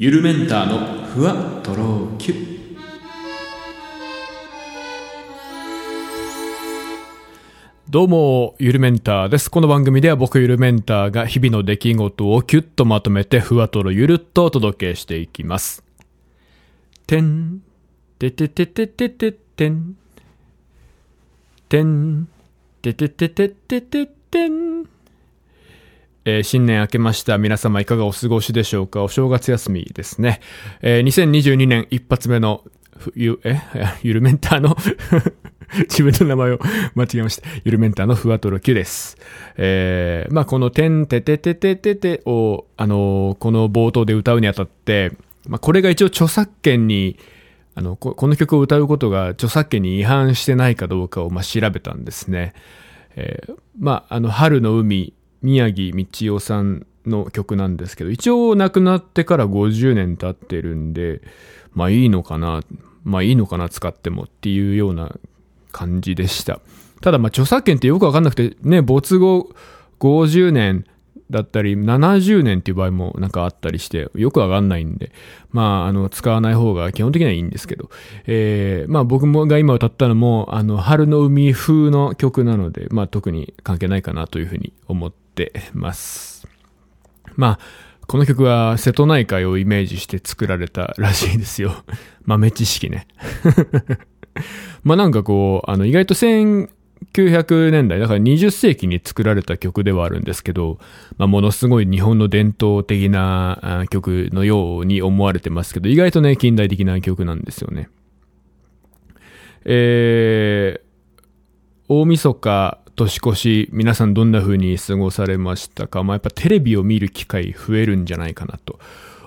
ゆるメンターのふわとろきゅどうも、ゆるメンターです。この番組では僕ゆるメンターが日々の出来事をキュッとまとめてふわとろゆるっとお届けしていきます。てん、てててててててん、てん、てててててててん。えー新年明けました。皆様いかがお過ごしでしょうか？お正月休みですね。えー2022年一発目のゆ、え？ゆるメンターの 自分の名前を 間違えました。ゆるメンターのふわとろ Q です。えーまあこのてんててててててを、あのーこの冒頭で歌うにあたって、まあこれが一応著作権に、あの、ここの曲を歌うことが著作権に違反してないかどうかを、まあ、調べたんですね。えーまあ、あの、春の海、宮城道夫さんの曲なんですけど、一応亡くなってから50年経ってるんで、まあいいのかな、まあいいのかな、使ってもっていうような感じでした。ただまあ著作権ってよくわかんなくて、ね、没後50年だったり、70年っていう場合もなんかあったりして、よくわかんないんで、まあ、あの、使わない方が基本的にはいいんですけど、えー、まあ僕もが今歌ったのも、あの、春の海風の曲なので、まあ特に関係ないかなというふうに思ってます。まあ、この曲は瀬戸内海をイメージして作られたらしいですよ。豆知識ね。まあなんかこう、あの意外と1900年代、だから20世紀に作られた曲ではあるんですけど、まあものすごい日本の伝統的な曲のように思われてますけど、意外とね、近代的な曲なんですよね。えー、大晦日、年越し、皆さんどんな風に過ごされましたか？まあやっぱテレビを見る機会増えるんじゃないかなと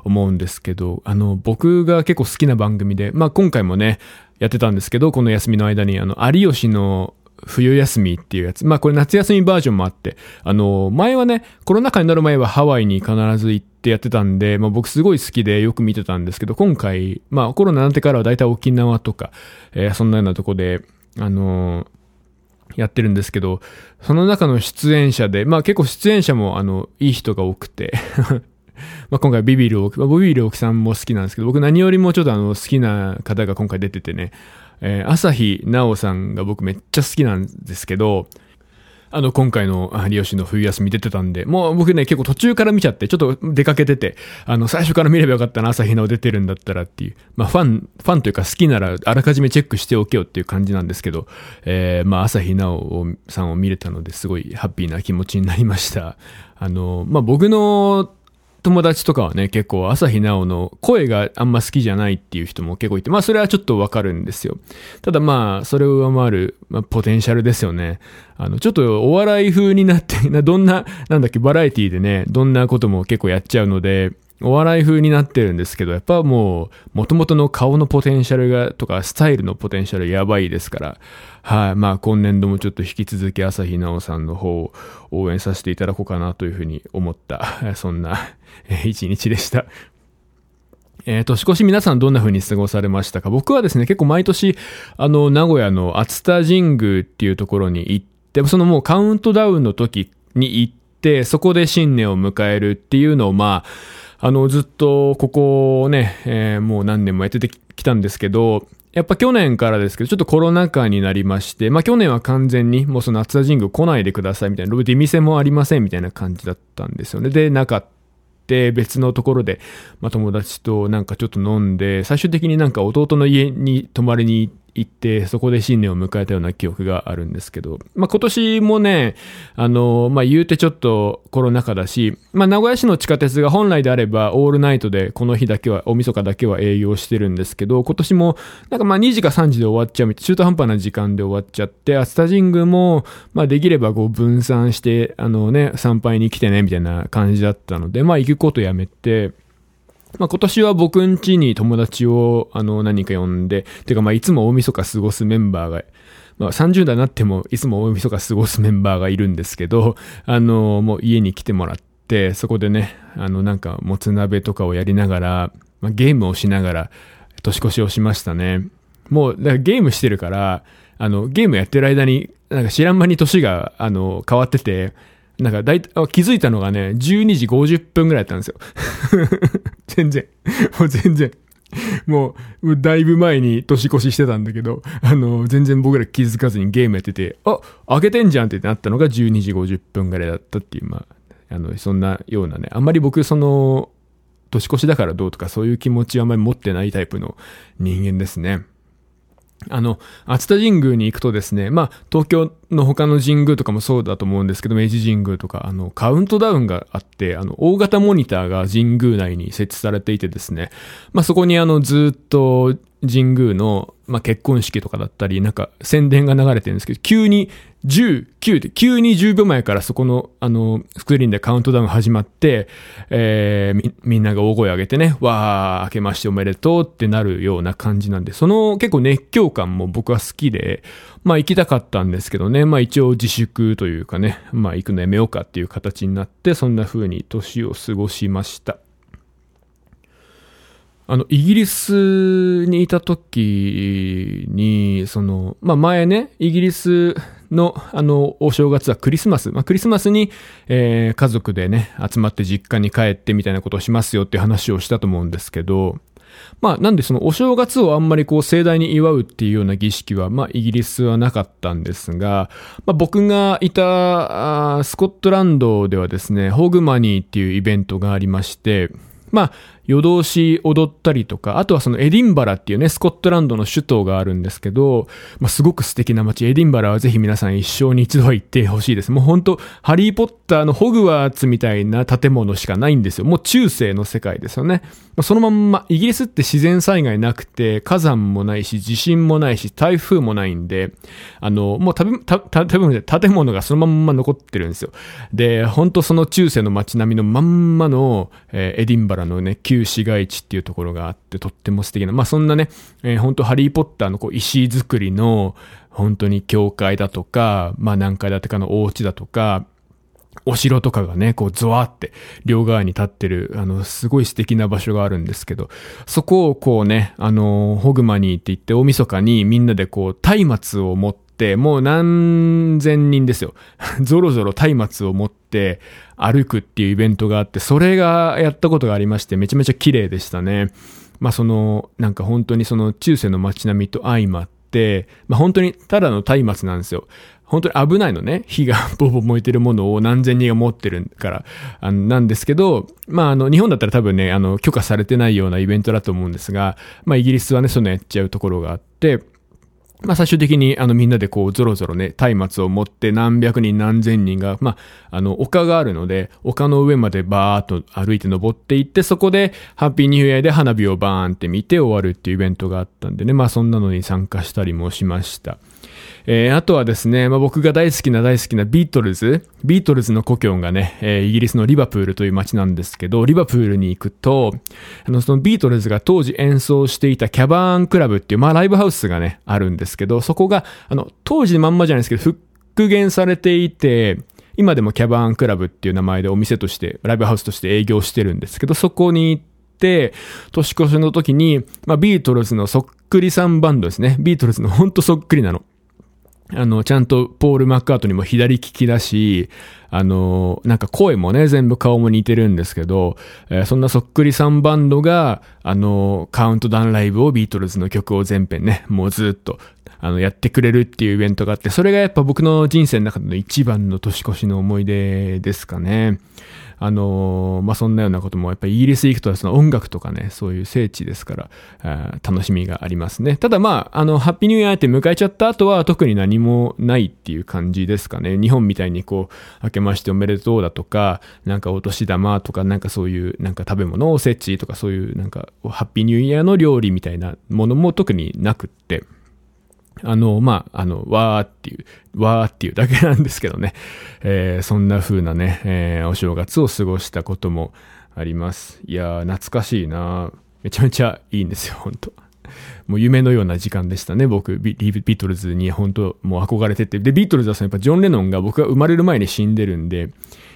思うんですけど、あの、僕が結構好きな番組で、まあ今回もね、やってたんですけど、この休みの間に、あの、有吉の冬休みっていうやつ。まあこれ夏休みバージョンもあって、あの、前はね、コロナ禍になる前はハワイに必ず行ってやってたんで、まあ僕すごい好きでよく見てたんですけど、今回、まあコロナになってからは大体沖縄とか、えーそんなようなとこで、あのやってるんですけど、その中の出演者で、まあ結構出演者もあの、いい人が多くて、まあ今回ビビる大木、まあ、ビビる大木さんも好きなんですけど、僕何よりもちょっとあの好きな方が今回出ててね、えー朝日奈央さんが僕めっちゃ好きなんですけど、あの、今回の有吉の冬休み出てたんで、もう僕ね、結構途中から見ちゃって、ちょっと出かけてて、あの、最初から見ればよかったな、朝日奈央出てるんだったらっていう、まあ、ファン、ファンというか好きなら、あらかじめチェックしておけよっていう感じなんですけど、えー、まあ、朝日奈央をさんを見れたので、すごいハッピーな気持ちになりました。あの、まあ、僕の友達とかはね、結構朝日奈央の声があんま好きじゃないっていう人も結構いて、まあそれはちょっとわかるんですよ。ただまあ、それを上回る、まあ、ポテンシャルですよね。あの、ちょっとお笑い風になって、どんな、なんだっけ、バラエティでね、どんなことも結構やっちゃうので、お笑い風になってるんですけど、やっぱもう、元々の顔のポテンシャルが、とか、スタイルのポテンシャルやばいですから、はい、まあ、今年度もちょっと引き続き朝日奈央さんの方を応援させていただこうかなというふうに思った、そんな一日でした。えー、年越し皆さんどんな風に過ごされましたか？僕はですね、結構毎年、あの、名古屋の熱田神宮っていうところに行って、そのもうカウントダウンの時に行って、そこで新年を迎えるっていうのを、まあ、あの、ずっとここをね、えーもう何年もやっててきたんですけど、やっぱ去年からですけど、ちょっとコロナ禍になりまして、まあ去年は完全にもうその熱田神宮来ないでくださいみたいな、出店もありませんみたいな感じだったんですよね。で、なかった。別のところで、まあ、友達となんかちょっと飲んで、最終的になんか弟の家に泊まりに行って、行ってそこで新年を迎えたような記憶があるんですけど、まあ、今年もね、あの、まあ、言うてちょっとコロナ禍だし、まあ、名古屋市の地下鉄が本来であればオールナイトでこの日だけは、大晦日だけは営業してるんですけど、今年もなんかま2時か3時で終わっちゃうみたい、中途半端な時間で終わっちゃって、熱田神宮も、まできればこう分散して、あのね、参拝に来てね、みたいな感じだったので、まあ行くことやめて、まあ、今年は僕ん家に友達をあの何か呼んで、てかまいつも大晦日過ごすメンバーが、まあ30代になってもいつも大晦日過ごすメンバーがいるんですけど、あのもう家に来てもらって、そこでね、あのなんかもつ鍋とかをやりながら、まあ、ゲームをしながら年越しをしましたね。もう、だからゲームしてるから、あの、ゲームやってる間に、なんか知らん間に年が、あの、変わってて、なんか大体、気づいたのがね、12時50分ぐらいだったんですよ。全然。もう全然。もう、だいぶ前に年越ししてたんだけど、あの、全然僕ら気づかずにゲームやってて、あ、開けてんじゃんってなったのが12時50分ぐらいだったっていう、まあ、あの、そんなようなね、あんまり僕、その、年越しだからどうとかそういう気持ちはあんまり持ってないタイプの人間ですね。あの、熱田神宮に行くとですね、まあ、東京の他の神宮とかもそうだと思うんですけど、明治神宮とか、あの、カウントダウンがあって、あの、大型モニターが神宮内に設置されていてですね、まあ、そこにあの、ずっと神宮の、まあ、結婚式とかだったり、なんか宣伝が流れてるんですけど、急に19で、急に10秒前からそこの、あの、スクリーンでカウントダウン始まって、えー、み、みんなが大声上げてね、わー、明けましておめでとうってなるような感じなんで、その結構熱狂感も僕は好きで、まあ行きたかったんですけどね、まあ一応自粛というかね、まあ行くのやめようかっていう形になって、そんな風に年を過ごしました。あの、イギリスにいた時に、その、まあ、前ね、イギリスの、あの、お正月はクリスマス。まあ、クリスマスに、えー、家族でね、集まって実家に帰ってみたいなことをしますよっていう話をしたと思うんですけど、まあ、なんでそのお正月をあんまりこう盛大に祝うっていうような儀式は、まあ、イギリスはなかったんですが、まあ、僕がいたスコットランドではですね、ホグマニーっていうイベントがありまして、まあ、夜通し踊ったりとか、あとはそのエディンバラっていうね、スコットランドの首都があるんですけど、まあ、すごく素敵な街、エディンバラはぜひ皆さん一生に一度は行ってほしいです。もう本当ハリーポッターのホグワーツみたいな建物しかないんですよ。もう中世の世界ですよね。まあそのまんま、イギリスって自然災害なくて、火山もないし、地震もないし、台風もないんで、あの、もう食べ、食べ物建物がそのまんま残ってるんですよ。で、本当その中世の街並みのまんまの、えー、エディンバラのね、旧市街地っていうところがあって、とっても素敵な、まあそんなね、えー、本当ハリーポッターのこう石造りの、本当に教会だとか、まあ何階建てかのお家だとか、お城とかがね、こう、ゾワって両側に立ってる、あの、すごい素敵な場所があるんですけど、そこをこうね、あの、ホグマニーって言って大晦日にみんなでこう、松明を持って、もう何千人ですよ。ゾロゾロ松明を持って歩くっていうイベントがあって、それがやったことがありまして、めちゃめちゃ綺麗でしたね。まあその、なんか本当にその中世の街並みと相まって、まあ本当にただの松明なんですよ。本当に危ないのね。火がボボ燃えてるものを何千人が持ってるから、あの、なんですけど、まあ、あの、日本だったら多分ね、あの、許可されてないようなイベントだと思うんですが、まあ、イギリスはね、そういうのやっちゃうところがあって、まあ最終的にあのみんなでこうゾロゾロね、松明を持って何百人何千人が、まああの丘があるので、丘の上までバーっと歩いて登っていって、そこでハッピーニューイヤーで花火をバーンって見て終わるっていうイベントがあったんでね、まあそんなのに参加したりもしました。えー、あとはですね、まあ、僕が大好きな大好きなビートルズ、ビートルズの故郷がね、えー、イギリスのリバプールという街なんですけど、リバプールに行くと、あの、そのビートルズが当時演奏していたキャバーンクラブっていう、まあ、ライブハウスがね、あるんですけど、そこが、あの、当時まんまじゃないですけど、復元されていて、今でもキャバーンクラブっていう名前でお店として、ライブハウスとして営業してるんですけど、そこに行って、年越しの時に、まあ、ビートルズのそっくりさんバンドですね。ビートルズのほんとそっくりなの。あの、ちゃんとポール・マッカートにも左利きだし、あの、なんか声もね、全部顔も似てるんですけど、えー、そんなそっくりさんバンドが、あの、カウントダウンライブをビートルズの曲を全編ね、もうずっと、あの、やってくれるっていうイベントがあって、それがやっぱ僕の人生の中の一番の年越しの思い出ですかね。あの、まあ、そんなようなことも、やっぱりイギリス行くとその音楽とかね、そういう聖地ですから、あ楽しみがありますね。ただまあ、あの、ハッピーニューイヤーって迎えちゃった後は特に何もないっていう感じですかね。日本みたいにこう、明けましておめでとうだとか、なんかお年玉とか、なんかそういう、なんか食べ物、おせちとかそういう、なんか、ハッピーニューイヤーの料理みたいなものも特になくって、あの、まあ、あの、わーっていう、わーっていうだけなんですけどね。えー、そんな風なね、えー、お正月を過ごしたこともあります。いやー、懐かしいなめちゃめちゃいいんですよ、本当もう夢のような時間でしたね、僕、ビートルズに本当もう憧れてて。で、ビートルズはそのやっぱジョン・レノンが僕が生まれる前に死んでるんで、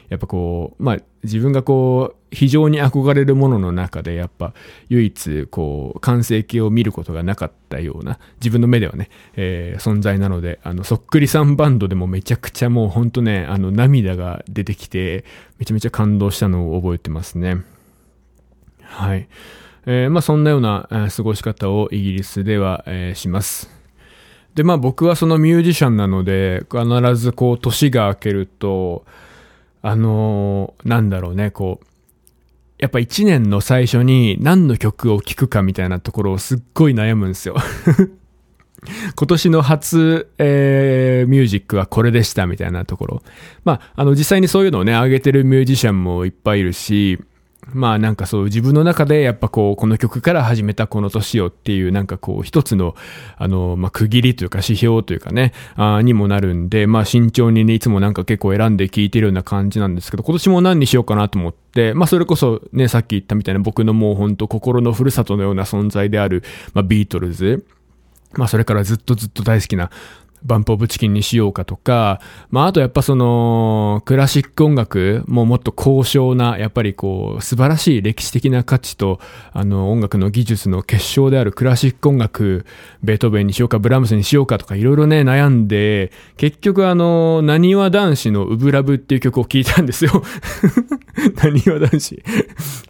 やっぱこう、まあ自分がこう、非常に憧れるものの中でやっぱ唯一こう完成形を見ることがなかったような自分の目ではね、えー、存在なのであのそっくりさんバンドでもめちゃくちゃもうほんとねあの涙が出てきてめちゃめちゃ感動したのを覚えてますね。はい。えー、まあそんなような、過ごし方をイギリスでは、えー、します。でまあ僕はそのミュージシャンなので必ずこう年が明けるとあのー、なんだろうね、こう、やっぱ一年の最初に何の曲を聴くかみたいなところをすっごい悩むんですよ 今年の初、えー、ミュージックはこれでしたみたいなところ。まあ、あの実際にそういうのをね、上げてるミュージシャンもいっぱいいるし、まあなんかそう自分の中でやっぱこうこの曲から始めたこの年をっていうなんかこう一つのあのまあ区切りというか指標というかねあにもなるんでまあ慎重にねいつもなんか結構選んで聴いてるような感じなんですけど今年も何にしようかなと思ってまあそれこそねさっき言ったみたいな僕のもうほんと心のふるさとのような存在であるまあビートルズ。まあそれからずっとずっと大好きなバンプオブチキンにしようかとか、まああとやっぱそのクラシック音楽ももっと高尚な、やっぱりこう素晴らしい歴史的な価値とあの音楽の技術の結晶であるクラシック音楽、ベートーベンにしようかブラームスにしようかとかいろいろね悩んで、結局あの、何わ男子のウブラブっていう曲を聴いたんですよ。何わ男子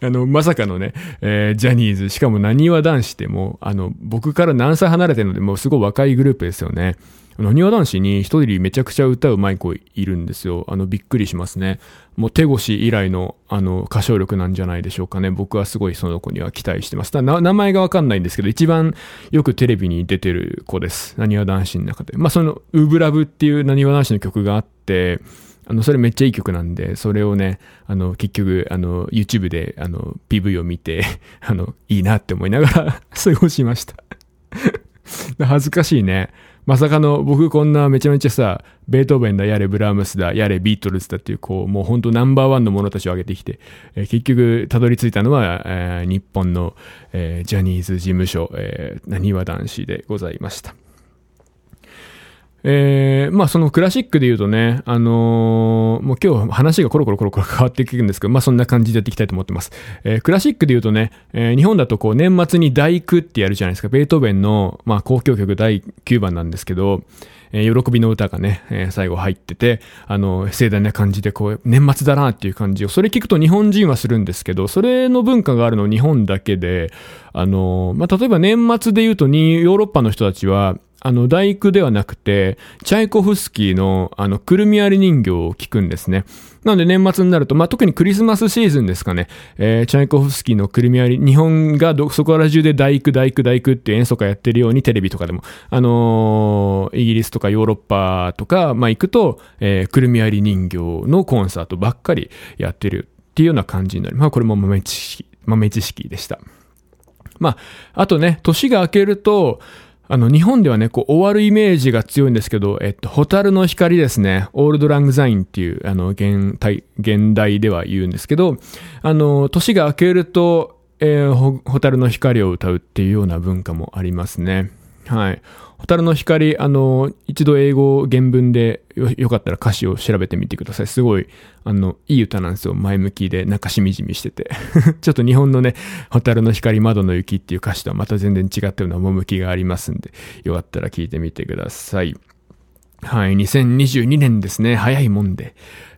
あの、まさかのね、えー、ジャニーズ、しかも何わ男子ってもう、あの、僕から何歳離れてるので、もうすごい若いグループですよね。なにわ男子に一人めちゃくちゃ歌うまい子いるんですよ。あの、びっくりしますね。もう手越以来の、あの、歌唱力なんじゃないでしょうかね。僕はすごいその子には期待してます。ただ、名前がわかんないんですけど、一番よくテレビに出てる子です。なにわ男子の中で。まあ、その、ウブラブっていうなにわ男子の曲があって、あの、それめっちゃいい曲なんで、それをね、あの、結局、あの、YouTube で、あの、PV を見て、あの、いいなって思いながら 過ごしました 恥ずかしいね。まさかの僕こんなめちゃめちゃさ、ベートーベンだ、やれブラームスだ、やれビートルズだっていう、こう、もうほんとナンバーワンの者たちを挙げてきて、えー、結局たどり着いたのは、えー、日本の、えー、ジャニーズ事務所、えー、なにわ男子でございました。えー、まあそのクラシックで言うとね、あのー、もう今日話がコロコロコロコロ変わっていくんですけど、まあそんな感じでやっていきたいと思ってます。えー、クラシックで言うとね、えー、日本だとこう年末に第九ってやるじゃないですか。ベートーベンの、まあ交響曲第9番なんですけど、えー、喜びの歌がね、えー、最後入ってて、あの、盛大な感じで、こう、年末だなっていう感じを、それ聞くと日本人はするんですけど、それの文化があるの日本だけで、あの、まあ、例えば年末で言うとに、ヨーロッパの人たちは、あの、大工ではなくて、チャイコフスキーの、あの、くるみ割り人形を聞くんですね。なので年末になると、まあ、特にクリスマスシーズンですかね、えー、チャイコフスキーのくるみ割り、日本がどそこら中で大工、大工、大工って演奏会やってるようにテレビとかでも、あのー、イギリスとかヨーロッパとか、まあ、行くと、えー、くるみ割り人形のコンサートばっかりやってるっていうような感じになります。まあ、これも豆知識、豆知識でした。まあ、あとね、年が明けると、あの、日本ではね、こう、終わるイメージが強いんですけど、えっと、ホタルの光ですね。オールドラングザインっていう、あの、現代、現代では言うんですけど、あの、年が明けると、えー、ホタルの光を歌うっていうような文化もありますね。はい。蛍の光、あの、一度英語原文でよよかったら歌詞を調べてみてください。すごい、あの、いい歌なんですよ。前向きで、なんかしみじみしてて。ちょっと日本のね、蛍の光、窓の雪っていう歌詞とはまた全然違ったような趣がありますんで、よかったら聞いてみてください。はい、2022年ですね。早いもんで。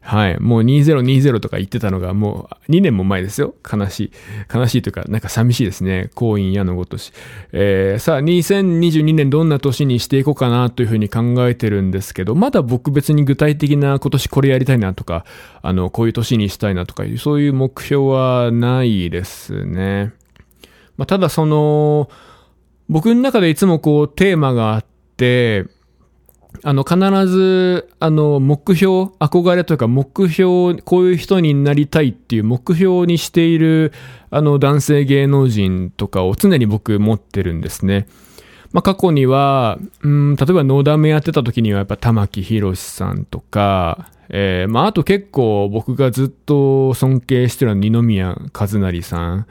はい。もう2020とか言ってたのがもう2年も前ですよ。悲しい。悲しいというか、なんか寂しいですね。婚姻矢のごとし。えー、さあ、2022年どんな年にしていこうかなというふうに考えてるんですけど、まだ僕別に具体的な今年これやりたいなとか、あの、こういう年にしたいなとかいう、そういう目標はないですね。まあ、ただその、僕の中でいつもこうテーマがあって、あの、必ず、あの、目標、憧れというか、目標、こういう人になりたいっていう目標にしている、あの、男性芸能人とかを常に僕持ってるんですね。まあ、過去には、うん、例えば、野田めやってた時には、やっぱ、玉木宏さんとか、えー、まあ、あと結構僕がずっと尊敬してるのは二宮和也さん、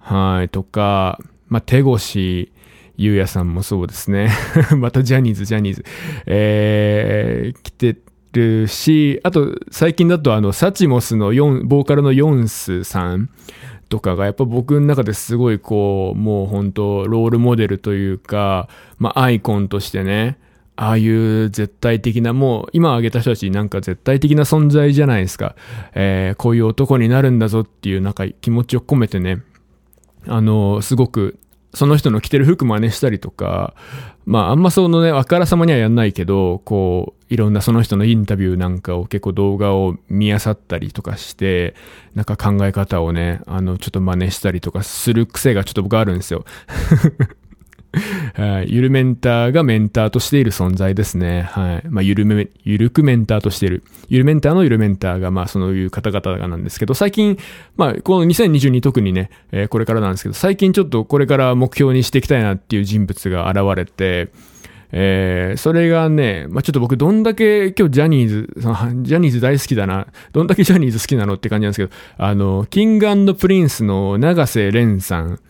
はい、とか、まあ、手越、ゆうやさんもそうですね。またジャニーズ、ジャニーズ。えー、来てるし、あと最近だとあの、サチモスの4、ボーカルのヨンスさんとかがやっぱ僕の中ですごいこう、もう本当ロールモデルというか、まあアイコンとしてね、ああいう絶対的な、もう今挙げた人たちなんか絶対的な存在じゃないですか。えー、こういう男になるんだぞっていうなんか気持ちを込めてね、あの、すごくその人の着てる服真似したりとか、まああんまそのね、あからさまにはやんないけど、こう、いろんなその人のインタビューなんかを結構動画を見漁ったりとかして、なんか考え方をね、あの、ちょっと真似したりとかする癖がちょっと僕あるんですよ。はい。ゆるメンターがメンターとしている存在ですね。はい。まあ、ゆるめ、ゆるくメンターとしている。ゆるメンターのゆるメンターが、まあ、そういう方々なんですけど、最近、まあ、この2022特にね、えー、これからなんですけど、最近ちょっとこれから目標にしていきたいなっていう人物が現れて、えー、それがね、まあ、ちょっと僕どんだけ今日ジャニーズ、ジャニーズ大好きだな、どんだけジャニーズ好きなのって感じなんですけど、あの、 King & Prince の永瀬廉さん、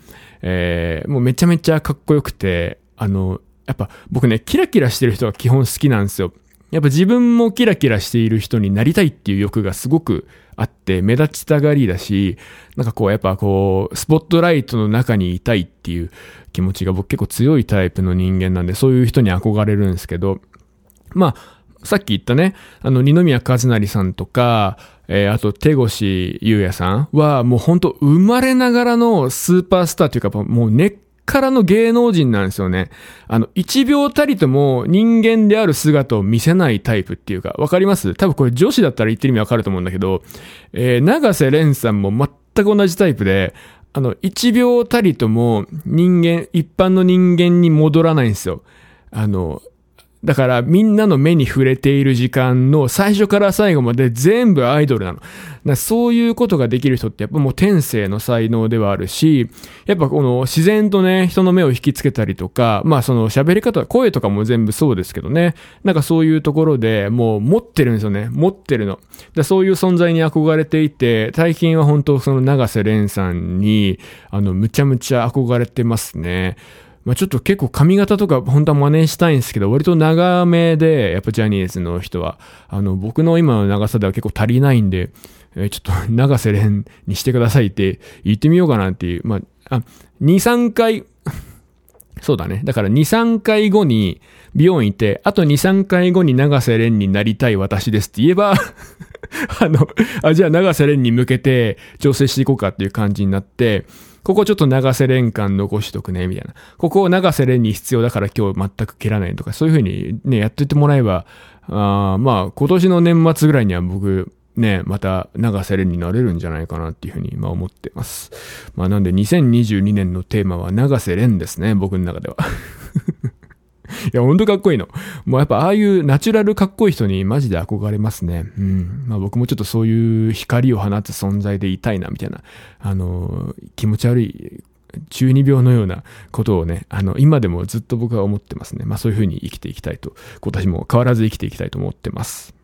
えー、もうめちゃめちゃかっこよくて、あの、やっぱ僕ね、キラキラしてる人が基本好きなんですよ。やっぱ自分もキラキラしている人になりたいっていう欲がすごくあって、目立ちたがりだし、なんかこう、やっぱこう、スポットライトの中にいたいっていう気持ちが僕結構強いタイプの人間なんで、そういう人に憧れるんですけど、まあ、さっき言ったね、あの、二宮和也さんとか、えー、あと、手越優也さんは、もうほんと生まれながらのスーパースターというか、もう根っからの芸能人なんですよね。あの、一秒たりとも人間である姿を見せないタイプっていうか、わかります？多分これ女子だったら言ってる意味わかると思うんだけど、えー、長瀬廉さんも全く同じタイプで、あの、一秒たりとも人間、一般の人間に戻らないんですよ。あの、だからみんなの目に触れている時間の最初から最後まで全部アイドルなの。そういうことができる人ってやっぱもう天性の才能ではあるし、やっぱこの自然とね、人の目を引きつけたりとか、まあその喋り方、声とかも全部そうですけどね。なんかそういうところでもう持ってるんですよね。持ってるの。そういう存在に憧れていて、最近は本当その長瀬廉さんに、あの、むちゃむちゃ憧れてますね。まあ、ちょっと結構髪型とか本当は真似したいんですけど、割と長めで、やっぱジャニーズの人は、あの、僕の今の長さでは結構足りないんで、えちょっと長瀬廉にしてくださいって言ってみようかなっていう、まあ、あ、2、3回、そうだね。だから2、3回後に美容院行って、あと2、3回後に長瀬廉になりたい私ですって言えば あの、あ、じゃあ長瀬廉に向けて調整していこうかっていう感じになって、ここちょっと長瀬廉感残しとくね、みたいな。ここを長瀬廉に必要だから今日全く蹴らないとか、そういうふうにね、やってってもらえば、あまあ、今年の年末ぐらいには僕、ね、また長瀬廉になれるんじゃないかなっていうふうに今思ってます。まあなんで2022年のテーマは長瀬廉ですね、僕の中では。いや、ほんとかっこいいの。もうやっぱああいうナチュラルかっこいい人にマジで憧れますね。うん。まあ僕もちょっとそういう光を放つ存在でいたいな、みたいな、あの、気持ち悪い中二病のようなことをね、あの、今でもずっと僕は思ってますね。まあそういうふうに生きていきたいと、今年も変わらず生きていきたいと思ってます。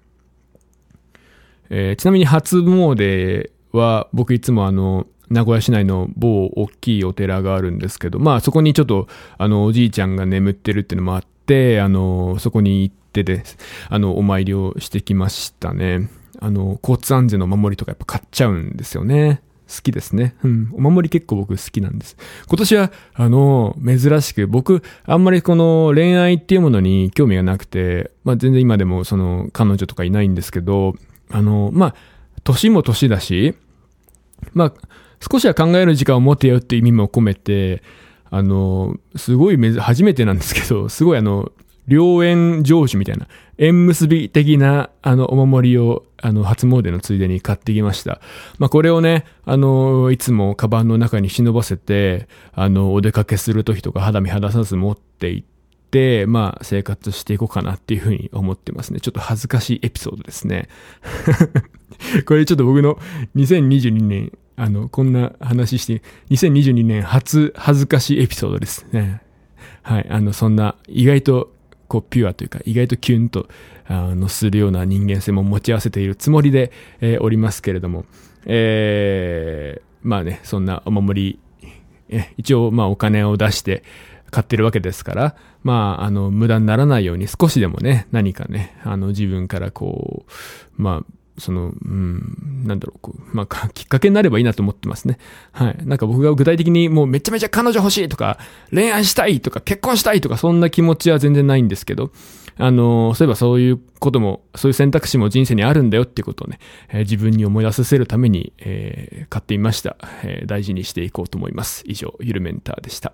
えー、ちなみに初詣は僕いつもあの、名古屋市内の某大きいお寺があるんですけど、まあそこにちょっと、あの、おじいちゃんが眠ってるっていうのもあって、あの、そこに行ってで、あの、お参りをしてきましたね。あの、交通安全の守りとかやっぱ買っちゃうんですよね。好きですね。うん。お守り結構僕好きなんです。今年は、あの、珍しく、僕、あんまりこの恋愛っていうものに興味がなくて、まあ全然今でもその彼女とかいないんですけど、あの、まあ、年も年だし、まあ、少しは考える時間を持ってよって意味も込めて、あの、すごい初めてなんですけど、すごいあの、良縁成就みたいな、縁結び的な、あの、お守りを、あの、初詣のついでに買ってきました。まあ、これをね、あの、いつもカバンの中に忍ばせて、あの、お出かけするときとか肌身離さず持って行って、まあ、生活していこうかなっていうふうに思ってますね。ちょっと恥ずかしいエピソードですね。これちょっと僕の2022年あの、こんな話して、2022年初恥ずかしいエピソードですね。はい。あの、そんな、意外と、こう、ピュアというか、意外とキュンと、あの、するような人間性も持ち合わせているつもりで、えー、おりますけれども、えー、まあね、そんなお守り、え、一応、まあお金を出して買ってるわけですから、まあ、あの、無駄にならないように少しでもね、何かね、あの、自分からこう、まあ、その、うん、なんだろう、こう、まあ、きっかけになればいいなと思ってますね。はい。なんか僕が具体的にもうめちゃめちゃ彼女欲しいとか、恋愛したいとか、結婚したいとか、そんな気持ちは全然ないんですけど、あの、そういえばそういうことも、そういう選択肢も人生にあるんだよってことをね、えー自分に思い出させるために、えー買ってみました、えー大事にしていこうと思います。以上、ゆるメンターでした。